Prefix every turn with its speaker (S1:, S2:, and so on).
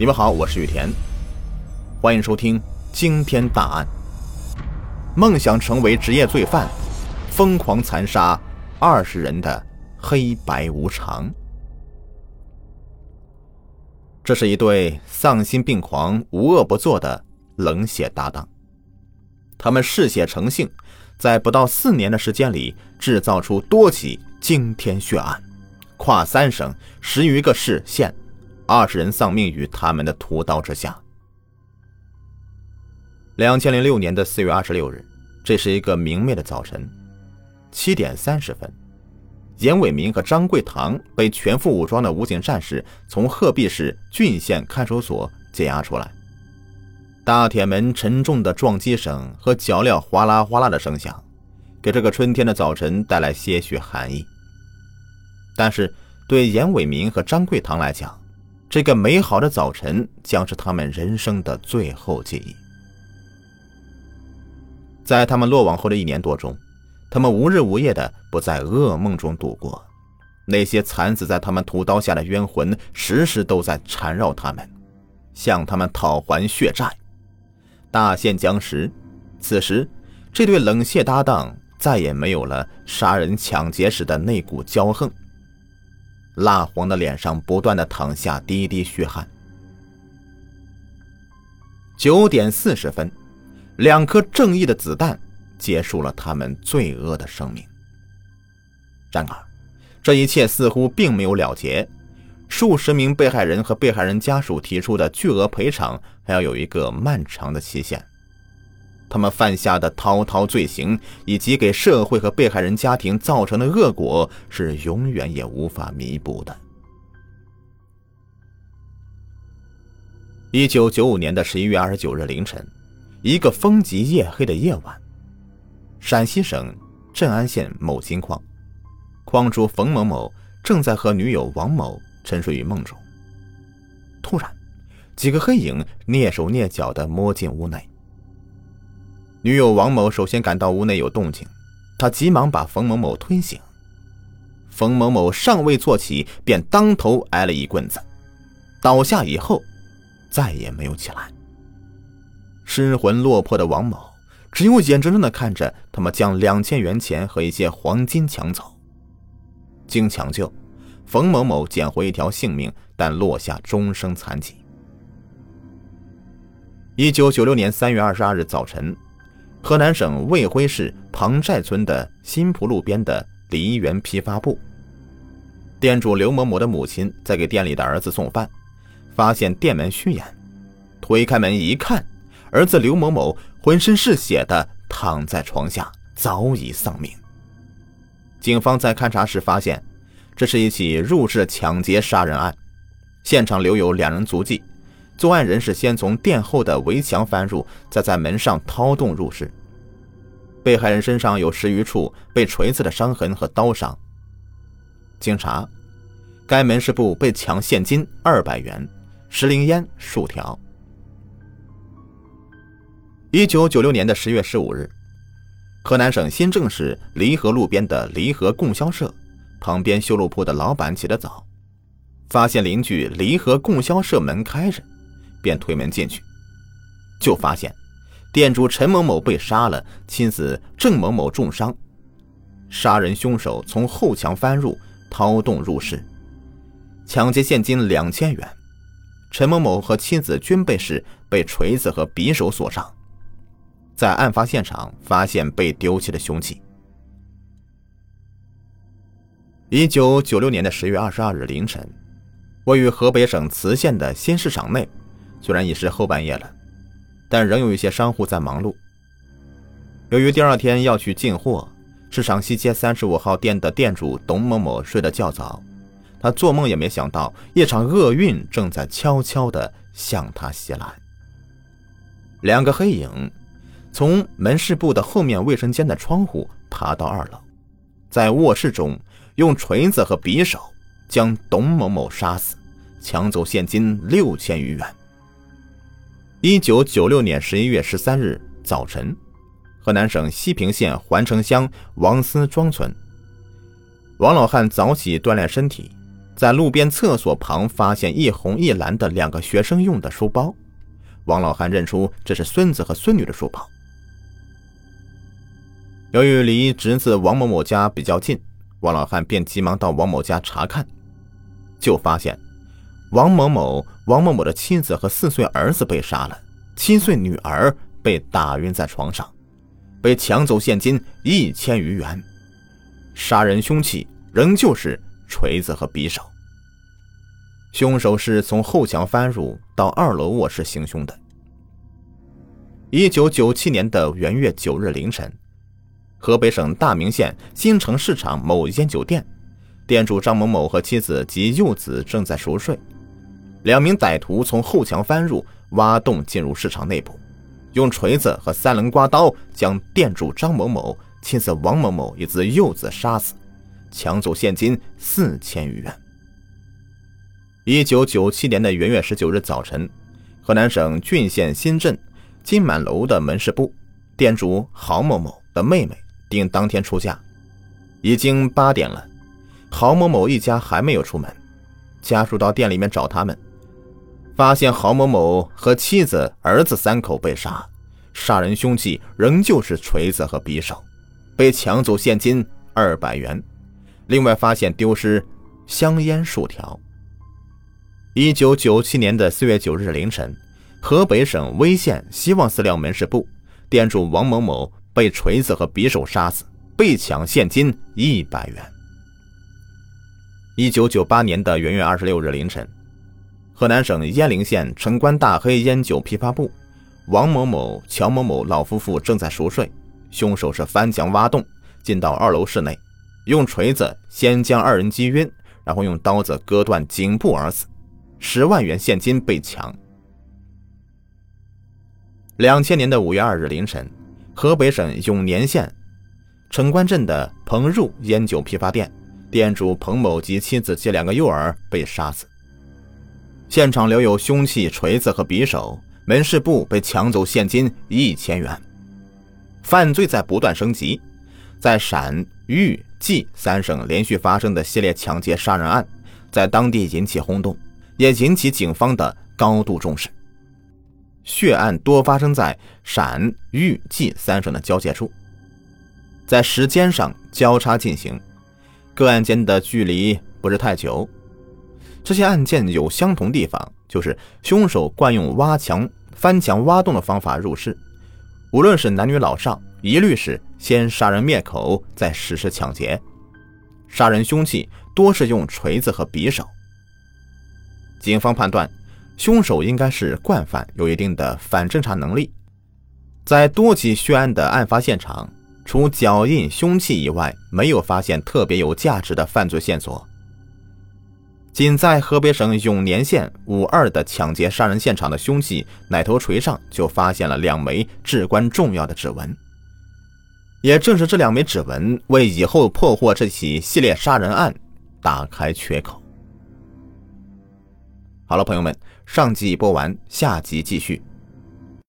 S1: 你们好，我是雨田，欢迎收听惊天大案。梦想成为职业罪犯，疯狂残杀二十人的黑白无常。这是一对丧心病狂、无恶不作的冷血搭档。他们嗜血成性，在不到四年的时间里，制造出多起惊天血案，跨三省十余个市县。二十人丧命于他们的屠刀之下。两千零六年的四月二十六日，这是一个明媚的早晨，七点三十分，严伟民和张桂堂被全副武装的武警战士从鹤壁市郡县看守所解押出来。大铁门沉重的撞击声和脚镣哗啦哗啦的声响，给这个春天的早晨带来些许寒意。但是，对严伟民和张桂堂来讲，这个美好的早晨将是他们人生的最后记忆。在他们落网后的一年多中，他们无日无夜的不在噩梦中度过。那些惨死在他们屠刀下的冤魂，时时都在缠绕他们，向他们讨还血债。大限将时，此时这对冷血搭档再也没有了杀人抢劫时的那股骄横。蜡黄的脸上不断的淌下滴滴血汗。九点四十分，两颗正义的子弹结束了他们罪恶的生命。然而，这一切似乎并没有了结。数十名被害人和被害人家属提出的巨额赔偿还要有一个漫长的期限。他们犯下的滔滔罪行，以及给社会和被害人家庭造成的恶果，是永远也无法弥补的。一九九五年的十一月二十九日凌晨，一个风急夜黑的夜晚，陕西省镇安县某金矿，矿主冯某某正在和女友王某沉睡于梦中。突然，几个黑影蹑手蹑脚的摸进屋内。女友王某首先感到屋内有动静，她急忙把冯某某推醒。冯某某尚未坐起，便当头挨了一棍子，倒下以后再也没有起来。失魂落魄的王某只有眼睁睁的看着他们将两千元钱和一些黄金抢走。经抢救，冯某某捡回一条性命，但落下终生残疾。一九九六年三月二十二日早晨。河南省卫辉市庞寨村的新浦路边的梨园批发部，店主刘某某的母亲在给店里的儿子送饭，发现店门虚掩，推开门一看，儿子刘某某浑身是血的躺在床下，早已丧命。警方在勘查时发现，这是一起入室抢劫杀人案，现场留有两人足迹。作案人是先从店后的围墙翻入，再在门上掏洞入室。被害人身上有十余处被锤子的伤痕和刀伤。经查，该门市部被抢现金二百元、十零烟数条。一九九六年的十月十五日，河南省新郑市离河路边的离河供销社旁边修路铺的老板起得早，发现邻居离河供销社门开着。便推门进去，就发现店主陈某某被杀了，妻子郑某某重伤。杀人凶手从后墙翻入，掏洞入室，抢劫现金两千元。陈某某和妻子均被是被锤子和匕首所伤。在案发现场发现被丢弃的凶器。一九九六年的十月二十二日凌晨，位于河北省磁县的新市场内。虽然已是后半夜了，但仍有一些商户在忙碌。由于第二天要去进货，市场西街三十五号店的店主董某某睡得较早，他做梦也没想到一场厄运正在悄悄地向他袭来。两个黑影从门市部的后面卫生间的窗户爬到二楼，在卧室中用锤子和匕首将董某某杀死，抢走现金六千余元。一九九六年十一月十三日早晨，河南省西平县环城乡王司庄村，王老汉早起锻炼身体，在路边厕所旁发现一红一蓝的两个学生用的书包，王老汉认出这是孙子和孙女的书包。由于离侄子王某某家比较近，王老汉便急忙到王某家查看，就发现王某某、王某某的妻子和四岁儿子被杀了，七岁女儿被打晕在床上，被抢走现金一千余元，杀人凶器仍旧是锤子和匕首。凶手是从后墙翻入到二楼卧室行凶的。一九九七年的元月九日凌晨，河北省大名县新城市场某烟酒店，店主张某某和妻子及幼子正在熟睡，两名歹徒从后墙翻入，挖洞进入市场内部，用锤子和三棱刮刀将店主张某某、妻子王某某以及幼子杀死，抢走现金四千余元。一九九七年的元月十九日早晨，河南省浚县新镇金满楼的门市部店主郝某某的妹妹定当天出嫁，已经八点了，郝某某一家还没有出门，家属到店里面找他们，发现郝某某和妻子、儿子三口被杀，杀人凶器仍旧是锤子和匕首，被抢走现金二百元，另外发现丢失香烟数条。一九九七年的四月九日凌晨，河北省威县希望饲料门市部店主王某某被锤子和匕首杀死，被抢现金一百元。一九九八年的元月二十六日凌晨，河南省鄢陵县城关大黑烟酒批发部王某某、乔某某老夫妇正在熟睡，凶手是翻墙挖洞进到二楼室内，用锤子先将二人击晕，然后用刀子割断颈部而死。十万元现金被抢。两千年的五月二日凌晨，河北省永年县城关镇的彭入烟酒批发店店主彭某及妻子及两个幼儿被杀死。现场留有凶器锤子和匕首，门市部被抢走现金一千元。犯罪在不断升级，在陕豫冀三省连续发生的系列抢劫杀人案，在当地引起轰动。也引起警方的高度重视。血案多发生在陕豫冀三省的交界处，在时间上交叉进行，个案间的距离不是太久。这些案件有相同地方，就是凶手惯用挖墙、翻墙、挖洞的方法入室，无论是男女老少，一律是先杀人灭口，再实施抢劫。杀人凶器多是用锤子和匕首。警方判断，凶手应该是惯犯，有一定的反侦查能力。在多起血案的案发现场，除脚印、凶器以外，没有发现特别有价值的犯罪线索。仅在河北省永年县五二的抢劫杀人现场的凶器奶头锤上，就发现了两枚至关重要的指纹。也正是这两枚指纹，为以后破获这起系列杀人案打开缺口。好了，朋友们，上集播完，下集继续。